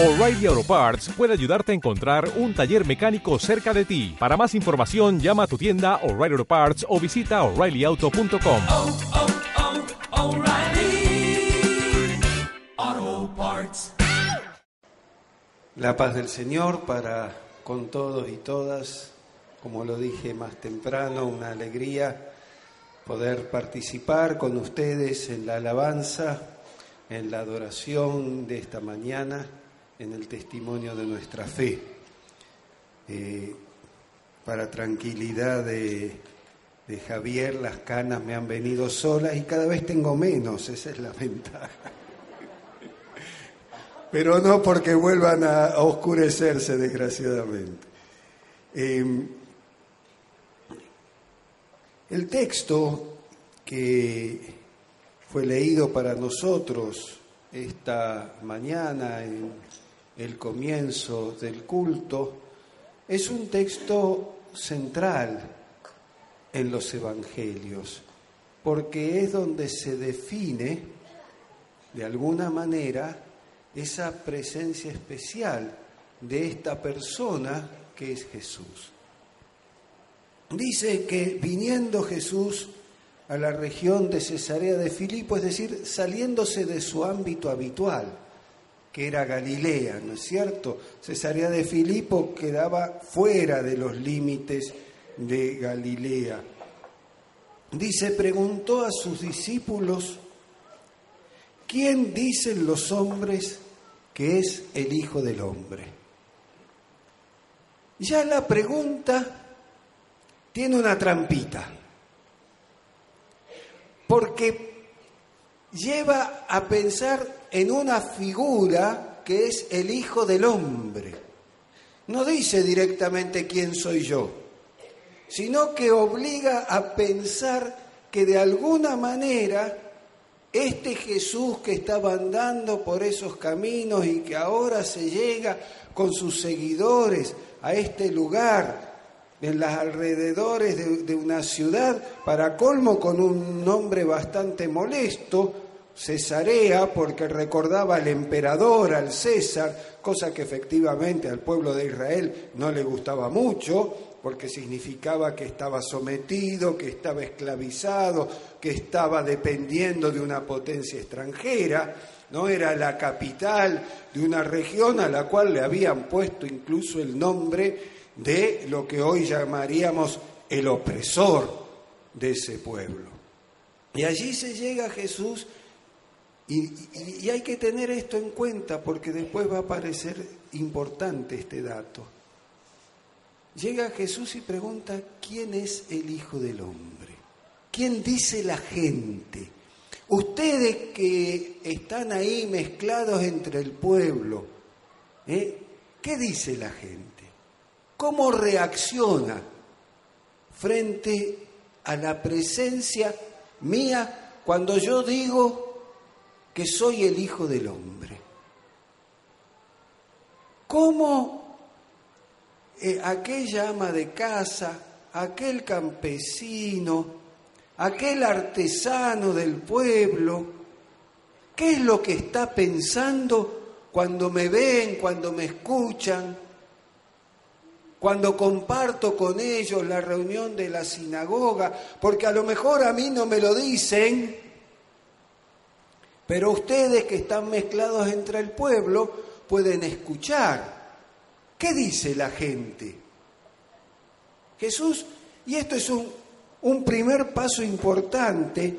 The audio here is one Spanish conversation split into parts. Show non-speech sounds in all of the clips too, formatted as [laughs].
O'Reilly Auto Parts puede ayudarte a encontrar un taller mecánico cerca de ti. Para más información, llama a tu tienda O'Reilly Auto Parts o visita oreillyauto.com. oh, oh, Parts. La paz del Señor para con todos y todas, como lo dije más temprano, una alegría poder participar con ustedes en la alabanza, en la adoración de esta mañana, en el testimonio de nuestra fe. Eh, para tranquilidad de, Javier, las canas me han venido solas y cada vez tengo menos, esa es la [laughs] ventaja pero no porque vuelvan a, oscurecerse, desgraciadamente. Eh, el texto que fue leído para nosotros esta mañana en el comienzo del culto es un texto central en los evangelios, porque es donde se define, de alguna manera, esa presencia especial de esta persona que es Jesús. Dice que viniendo Jesús a la región de Cesarea de Filipo, es decir, saliéndose de su ámbito habitual, que era Galilea, ¿no es cierto? Cesarea de Filipo quedaba fuera de los límites de Galilea. Dice, preguntó a sus discípulos, ¿quién dicen los hombres que es el Hijo del Hombre? Ya la pregunta tiene una trampita, porque lleva a pensar en una figura que es el Hijo del Hombre. No dice directamente quién soy yo, sino que obliga a pensar que de alguna manera este Jesús que estaba andando por esos caminos y que ahora se llega con sus seguidores a este lugar, en los alrededores de, de, una ciudad, para colmo con un nombre bastante molesto, Cesarea, porque recordaba al emperador, al César, cosa que efectivamente al pueblo de Israel no le gustaba mucho, porque significaba que estaba sometido, que estaba esclavizado, que estaba dependiendo de una potencia extranjera, no era la capital de una región a la cual le habían puesto incluso el nombre de lo que hoy llamaríamos el opresor de ese pueblo. Y allí se llega a Jesús y, hay que tener esto en cuenta porque después va a parecer importante este dato. Llega Jesús y pregunta, ¿quién es el Hijo del Hombre? ¿Quién dice la gente? Ustedes que están ahí mezclados entre el pueblo, ¿eh? ¿qué dice la gente? ¿Cómo reacciona frente a la presencia mía cuando yo digo que soy el Hijo del Hombre? ¿Cómo eh, aquella ama de casa, aquel campesino, aquel artesano del pueblo, ¿qué es lo que está pensando cuando me ven, cuando me escuchan, cuando comparto con ellos la reunión de la sinagoga? Porque a lo mejor a mí no me lo dicen, pero ustedes que están mezclados entre el pueblo pueden escuchar. ¿Qué dice la gente? Jesús, y esto es un, primer paso importante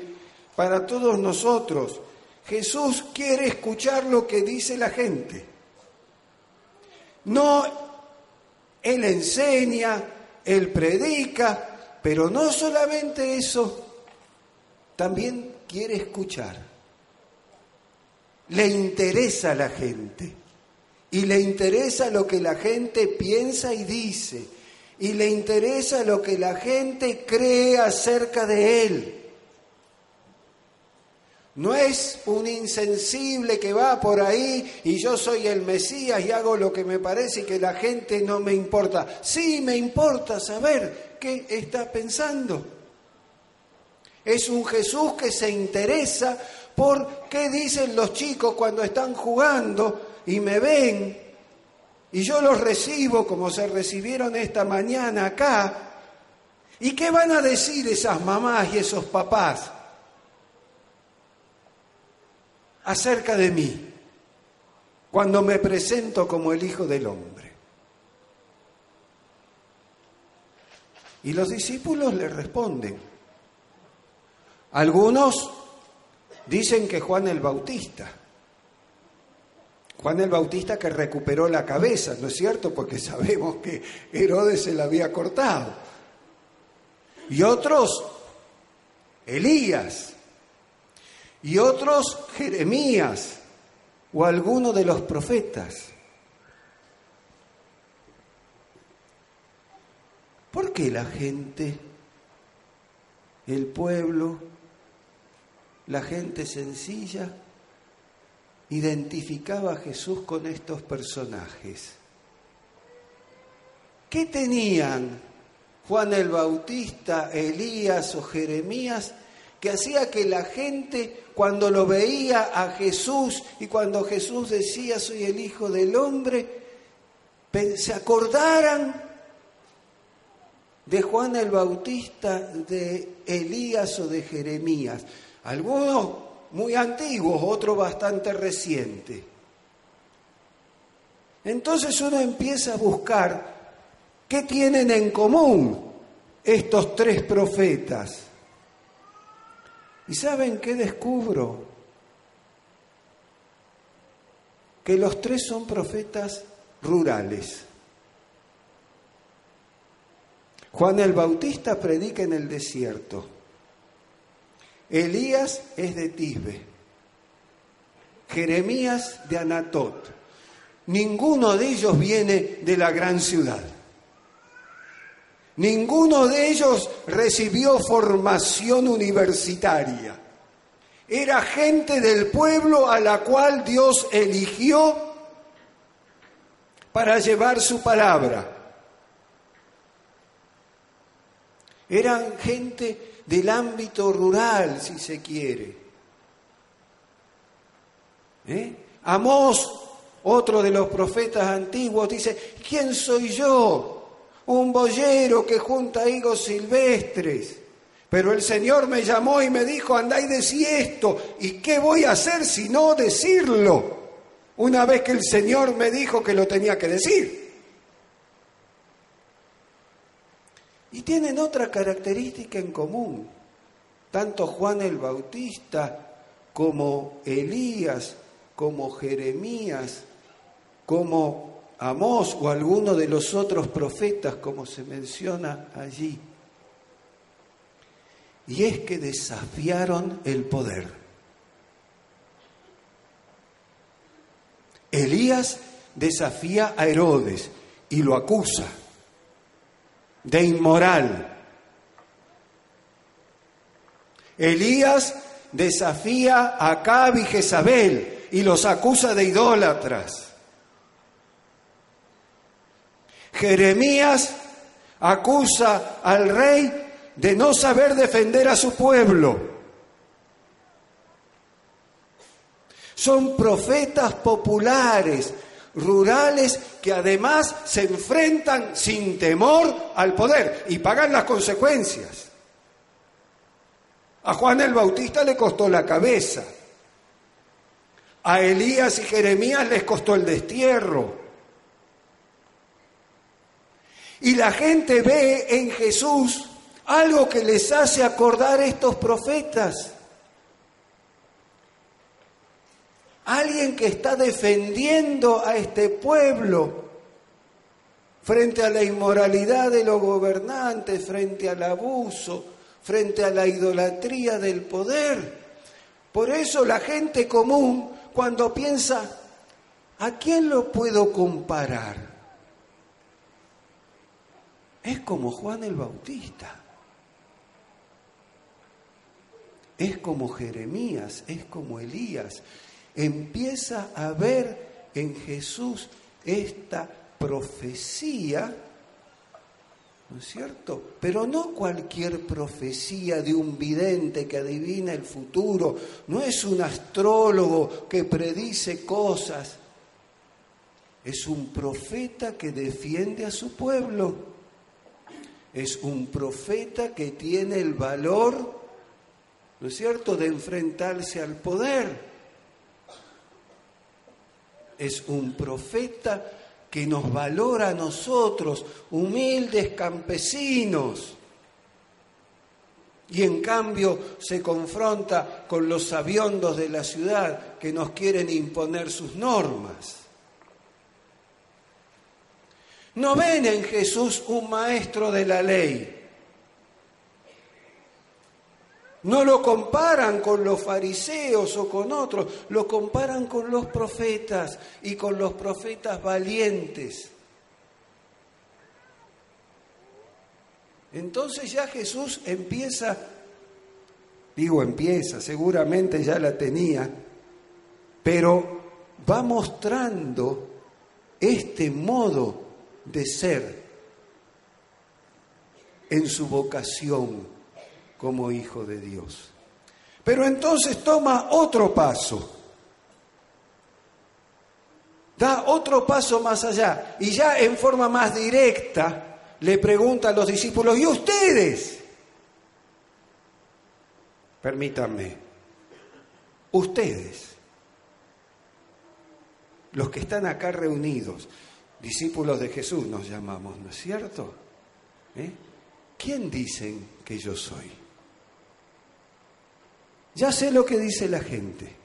para todos nosotros. Jesús quiere escuchar lo que dice la gente. No, Él enseña, Él predica, pero no solamente eso, también quiere escuchar. Le interesa a la gente y le interesa lo que la gente piensa y dice y le interesa lo que la gente cree acerca de él. No es un insensible que va por ahí y yo soy el Mesías y hago lo que me parece y que la gente no me importa. Sí, me importa saber qué está pensando. Es un Jesús que se interesa por qué dicen los chicos cuando están jugando y me ven y yo los recibo como se recibieron esta mañana acá. ¿Y qué van a decir esas mamás y esos papás acerca de mí cuando me presento como el Hijo del Hombre? Y los discípulos le responden. Algunos dicen que Juan el Bautista. Juan el Bautista que recuperó la cabeza, ¿no es cierto? Porque sabemos que Herodes se la había cortado. Y otros, Elías. Y otros, Jeremías o alguno de los profetas. ¿Por qué la gente, el pueblo, la gente sencilla, identificaba a Jesús con estos personajes? ¿Qué tenían Juan el Bautista, Elías o Jeremías que hacía que la gente cuando lo veía a Jesús y cuando Jesús decía soy el Hijo del Hombre, se acordaran de Juan el Bautista, de Elías o de Jeremías. Algunos muy antiguos, otros bastante recientes. Entonces uno empieza a buscar qué tienen en común estos tres profetas. ¿Y saben qué descubro? Que los tres son profetas rurales. Juan el Bautista predica en el desierto. Elías es de Tisbe. Jeremías de Anatot. Ninguno de ellos viene de la gran ciudad. Ninguno de ellos recibió formación universitaria. Era gente del pueblo a la cual Dios eligió para llevar su palabra. Eran gente del ámbito rural, si se quiere. ¿Eh? Amós, otro de los profetas antiguos, dice, ¿quién soy yo? Un boyero que junta higos silvestres. Pero el Señor me llamó y me dijo, andá y decí esto. ¿Y qué voy a hacer si no decirlo? Una vez que el Señor me dijo que lo tenía que decir. Y tienen otra característica en común. Tanto Juan el Bautista como Elías, como Jeremías, como Amós o alguno de los otros profetas, como se menciona allí. Y es que desafiaron el poder. Elías desafía a Herodes y lo acusa de inmoral. Elías desafía a Acab y Jezabel y los acusa de idólatras. Jeremías acusa al rey de no saber defender a su pueblo. Son profetas populares, rurales que además se enfrentan sin temor al poder y pagan las consecuencias. A Juan el Bautista le costó la cabeza. A Elías y Jeremías les costó el destierro. Y la gente ve en Jesús algo que les hace acordar estos profetas. alguien que está defendiendo a este pueblo frente a la inmoralidad de los gobernantes, frente al abuso, frente a la idolatría del poder. Por eso la gente común, cuando piensa, ¿a quién lo puedo comparar? Es como Juan el Bautista. Es como Jeremías, es como Elías, empieza a ver en Jesús esta profecía, ¿no es cierto? Pero no cualquier profecía de un vidente que adivina el futuro, no es un astrólogo que predice cosas, es un profeta que defiende a su pueblo. Es un profeta que tiene el valor, ¿no es cierto?, de enfrentarse al poder. Es un profeta que nos valora a nosotros, humildes campesinos. Y en cambio se confronta con los sabiondos de la ciudad que nos quieren imponer sus normas. No ven en Jesús un maestro de la ley. No lo comparan con los fariseos o con otros, lo comparan con los profetas y con los profetas valientes. Entonces ya Jesús empieza, digo empieza, seguramente ya la tenía, pero va mostrando este modo de ser en su vocación como hijo de Dios. Pero entonces toma otro paso, da otro paso más allá y ya en forma más directa le pregunta a los discípulos, ¿y ustedes? Permítanme, ustedes, los que están acá reunidos, discípulos de Jesús nos llamamos, ¿no es cierto? ¿Eh? ¿Quién dicen que yo soy? Ya sé lo que dice la gente.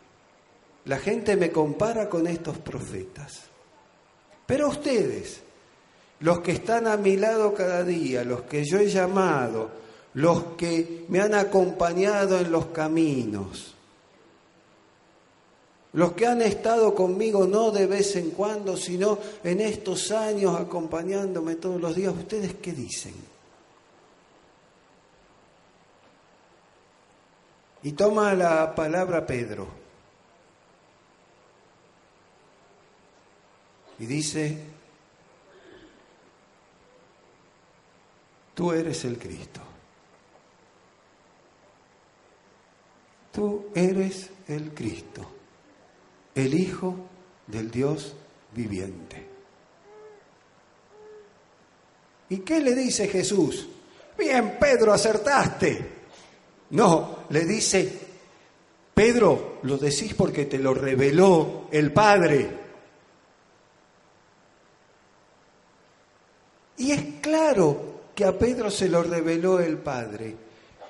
La gente me compara con estos profetas. Pero ustedes, los que están a mi lado cada día, los que yo he llamado, los que me han acompañado en los caminos, los que han estado conmigo no de vez en cuando, sino en estos años acompañándome todos los días, ¿ustedes qué dicen? Y toma la palabra Pedro. Y dice, tú eres el Cristo. Tú eres el Cristo, el Hijo del Dios viviente. ¿Y qué le dice Jesús? Bien, Pedro, acertaste. No, le dice, Pedro, lo decís porque te lo reveló el Padre. Y es claro que a Pedro se lo reveló el Padre,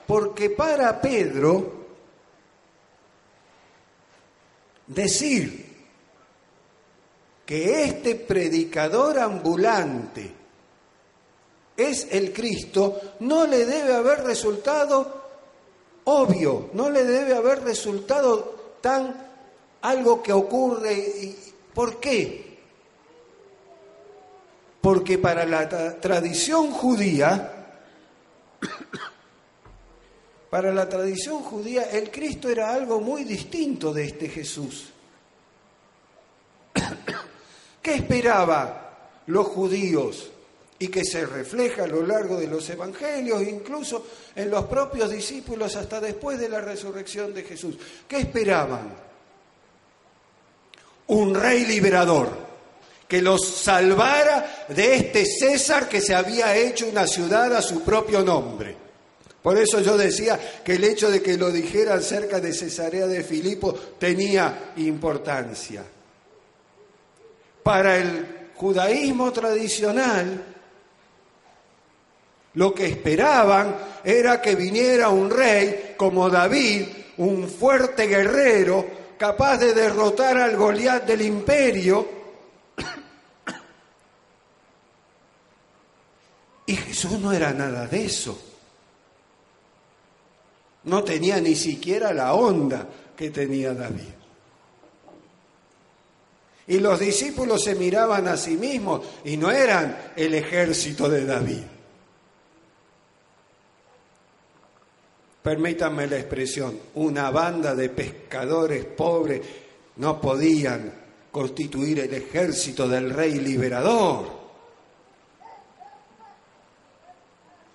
porque para Pedro decir que este predicador ambulante es el Cristo no le debe haber resultado obvio, no le debe haber resultado tan algo que ocurre. ¿Por qué? Porque para la tradición judía, [coughs] para la tradición judía, el Cristo era algo muy distinto de este Jesús. [coughs] ¿Qué esperaban los judíos? Y que se refleja a lo largo de los evangelios, incluso en los propios discípulos hasta después de la resurrección de Jesús. ¿Qué esperaban? Un rey liberador que los salvara de este César que se había hecho una ciudad a su propio nombre. Por eso yo decía que el hecho de que lo dijeran cerca de Cesarea de Filipo tenía importancia. Para el judaísmo tradicional, lo que esperaban era que viniera un rey como David, un fuerte guerrero, capaz de derrotar al Goliat del imperio. Y Jesús no era nada de eso. No tenía ni siquiera la onda que tenía David. Y los discípulos se miraban a sí mismos y no eran el ejército de David. Permítanme la expresión, una banda de pescadores pobres no podían constituir el ejército del rey liberador.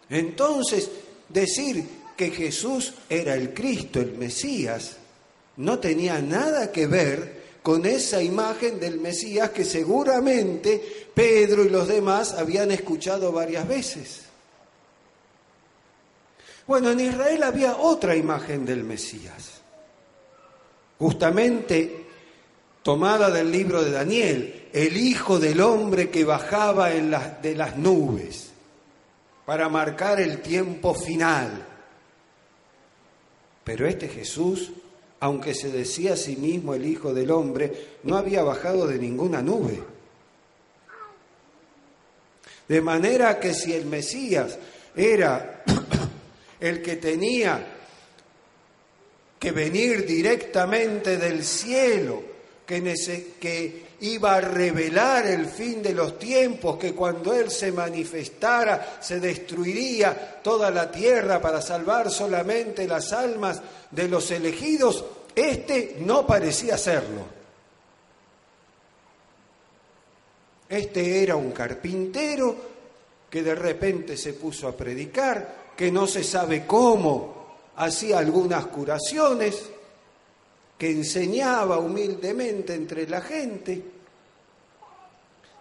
Entonces, decir que Jesús era el Cristo, el Mesías, no tenía nada que ver con esa imagen del Mesías que seguramente Pedro y los demás habían escuchado varias veces. Bueno, en Israel había otra imagen del Mesías, justamente tomada del libro de Daniel, el Hijo del Hombre que bajaba de las nubes para marcar el tiempo final. Pero este Jesús, aunque se decía a sí mismo el Hijo del Hombre, no había bajado de ninguna nube. De manera que si el Mesías era el que tenía que venir directamente del cielo, que, iba a revelar el fin de los tiempos, que cuando Él se manifestara se destruiría toda la tierra para salvar solamente las almas de los elegidos, este no parecía serlo. Este era un carpintero que de repente se puso a predicar, que no se sabe cómo, hacía algunas curaciones, que enseñaba humildemente entre la gente,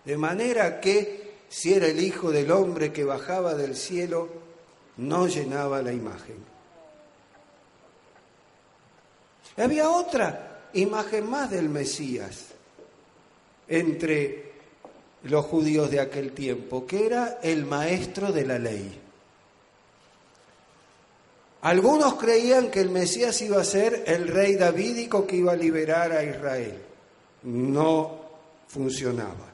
de manera que si era el Hijo del Hombre que bajaba del cielo, no llenaba la imagen. Había otra imagen más del Mesías entre los judíos de aquel tiempo, que era el maestro de la ley. Algunos creían que el Mesías iba a ser el rey davídico que iba a liberar a Israel. No funcionaba.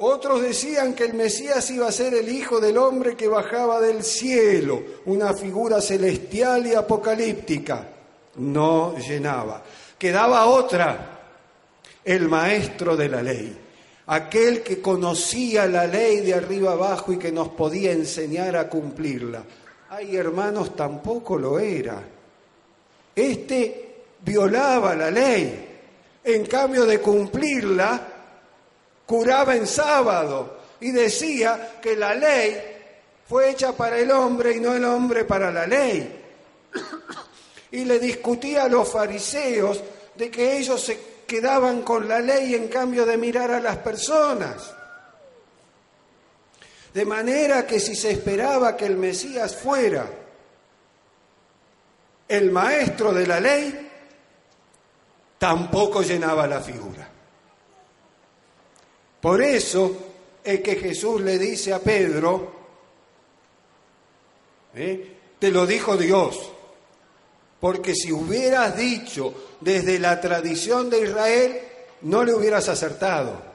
Otros decían que el Mesías iba a ser el Hijo del Hombre que bajaba del cielo, una figura celestial y apocalíptica. No llenaba. Quedaba otra, el maestro de la ley, aquel que conocía la ley de arriba abajo y que nos podía enseñar a cumplirla. Ay, hermanos, tampoco lo era. Este violaba la ley. En cambio de cumplirla, curaba en sábado y decía que la ley fue hecha para el hombre y no el hombre para la ley. Y le discutía a los fariseos de que ellos se quedaban con la ley en cambio de mirar a las personas. De manera que si se esperaba que el Mesías fuera el maestro de la ley, tampoco llenaba la figura. Por eso es que Jesús le dice a Pedro, ¿eh? te lo dijo Dios, porque si hubieras dicho desde la tradición de Israel, no le hubieras acertado.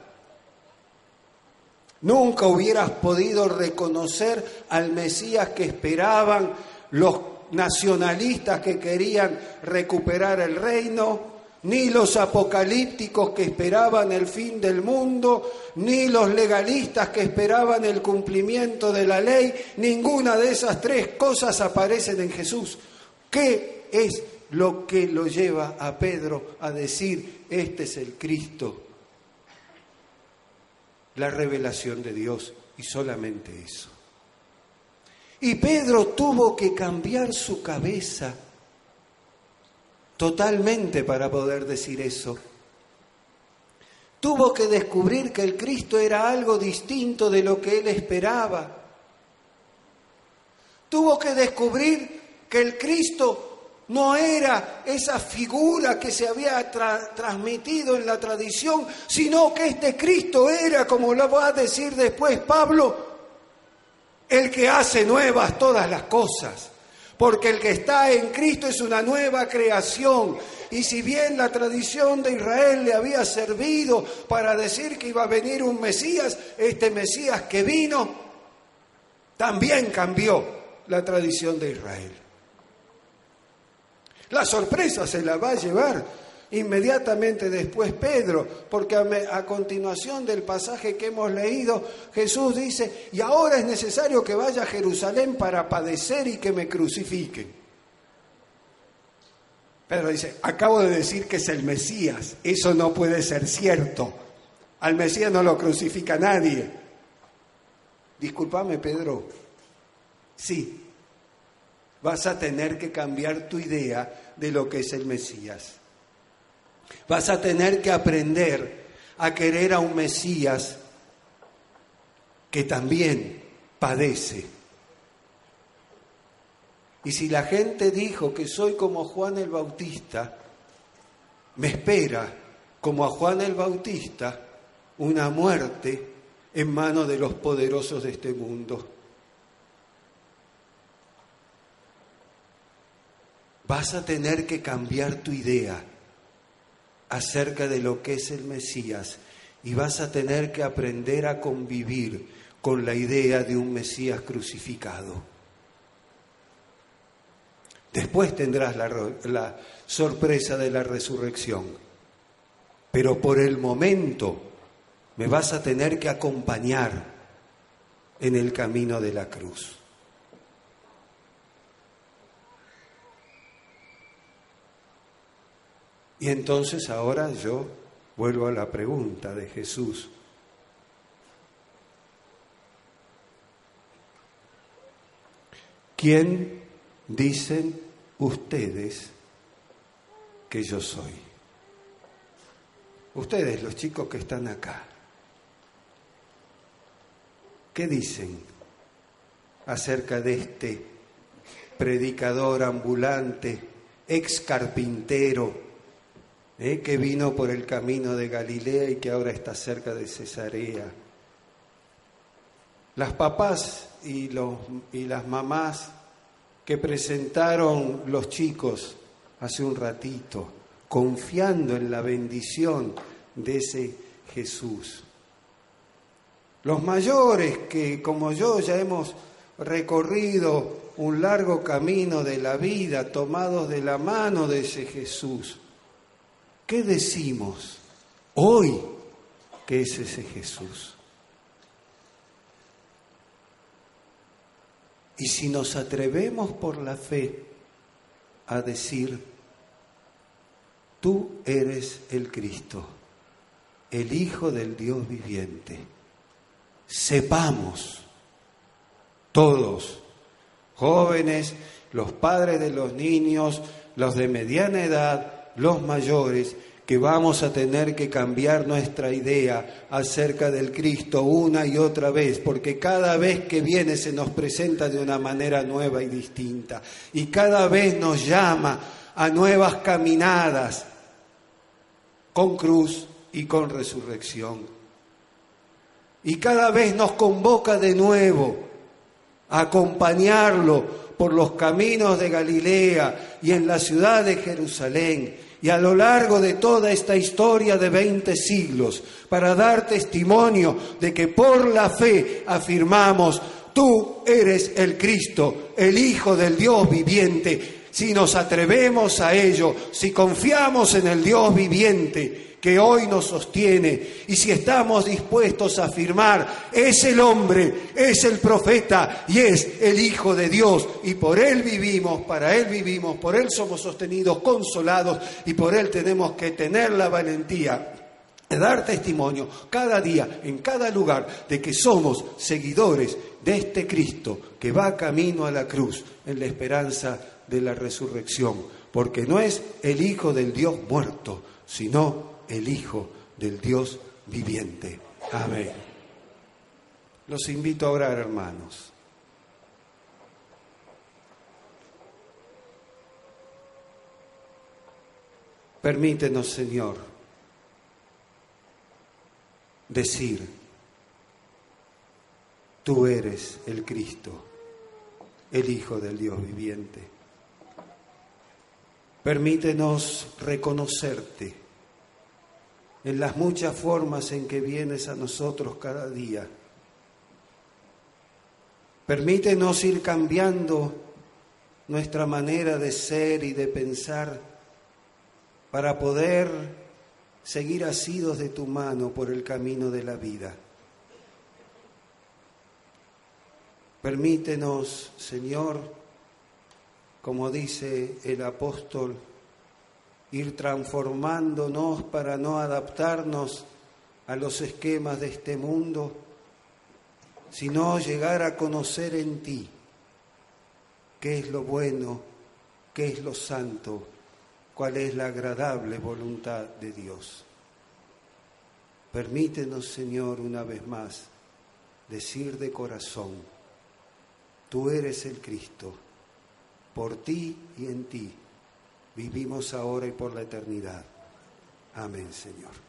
Nunca hubieras podido reconocer al Mesías que esperaban los nacionalistas que querían recuperar el reino, ni los apocalípticos que esperaban el fin del mundo, ni los legalistas que esperaban el cumplimiento de la ley. Ninguna de esas tres cosas aparecen en Jesús. ¿Qué es lo que lo lleva a Pedro a decir, este es el Cristo la revelación de Dios y solamente eso. Y Pedro tuvo que cambiar su cabeza totalmente para poder decir eso. Tuvo que descubrir que el Cristo era algo distinto de lo que él esperaba. Tuvo que descubrir que el Cristo no era esa figura que se había transmitido en la tradición, sino que este Cristo era, como lo va a decir después Pablo, el que hace nuevas todas las cosas. Porque el que está en Cristo es una nueva creación. Y si bien la tradición de Israel le había servido para decir que iba a venir un Mesías, este Mesías que vino también cambió la tradición de Israel. La sorpresa se la va a llevar inmediatamente después Pedro, porque a, continuación del pasaje que hemos leído, Jesús dice, y ahora es necesario que vaya a Jerusalén para padecer y que me crucifiquen. Pedro dice, acabo de decir que es el Mesías, eso no puede ser cierto. Al Mesías no lo crucifica nadie. Discúlpame, Pedro. Sí, vas a tener que cambiar tu idea de lo que es el Mesías. Vas a tener que aprender a querer a un Mesías que también padece. Y si la gente dijo que soy como Juan el Bautista, me espera, como a Juan el Bautista, una muerte en manos de los poderosos de este mundo. Vas a tener que cambiar tu idea acerca de lo que es el Mesías y vas a tener que aprender a convivir con la idea de un Mesías crucificado. Después tendrás la, sorpresa de la resurrección, pero por el momento me vas a tener que acompañar en el camino de la cruz. Y entonces ahora yo vuelvo a la pregunta de Jesús. ¿Quién dicen ustedes que yo soy? Ustedes, los chicos que están acá, ¿qué dicen acerca de este predicador ambulante, ex carpintero, eh, que vino por el camino de Galilea y que ahora está cerca de Cesarea? Las papás y, los, y las mamás que presentaron los chicos hace un ratito, confiando en la bendición de ese Jesús. Los mayores que, como yo, ya hemos recorrido un largo camino de la vida, tomados de la mano de ese Jesús, ¿qué decimos hoy que es ese Jesús? Y si nos atrevemos por la fe a decir, tú eres el Cristo, el Hijo del Dios viviente, sepamos todos, jóvenes, los padres de los niños, los de mediana edad, los mayores, que vamos a tener que cambiar nuestra idea acerca del Cristo una y otra vez, porque cada vez que viene se nos presenta de una manera nueva y distinta, y cada vez nos llama a nuevas caminadas con cruz y con resurrección. Y cada vez nos convoca de nuevo a acompañarlo por los caminos de Galilea y en la ciudad de Jerusalén y a lo largo de toda esta historia de 20 siglos para dar testimonio de que por la fe afirmamos, tú eres el Cristo, el Hijo del Dios viviente. Si nos atrevemos a ello, si confiamos en el Dios viviente, que hoy nos sostiene. Y si estamos dispuestos a afirmar, es el hombre, es el profeta y es el Hijo de Dios. Y por Él vivimos, para Él vivimos, por Él somos sostenidos, consolados y por Él tenemos que tener la valentía de dar testimonio cada día, en cada lugar, de que somos seguidores de este Cristo que va camino a la cruz en la esperanza de la resurrección, porque no es el Hijo del Dios muerto, sino el Hijo del Dios viviente. Amén. Los invito a orar, hermanos. Permítenos, Señor, decir, tú eres el Cristo, el Hijo del Dios viviente. Permítenos reconocerte en las muchas formas en que vienes a nosotros cada día. Permítenos ir cambiando nuestra manera de ser y de pensar para poder seguir asidos de tu mano por el camino de la vida. Permítenos, Señor, como dice el apóstol, ir transformándonos para no adaptarnos a los esquemas de este mundo, sino llegar a conocer en ti qué es lo bueno, qué es lo santo cuál es la agradable voluntad de Dios. Permítenos, Señor, una vez más, decir de corazón, tú eres el Cristo, por ti y en ti vivimos ahora y por la eternidad. Amén, Señor.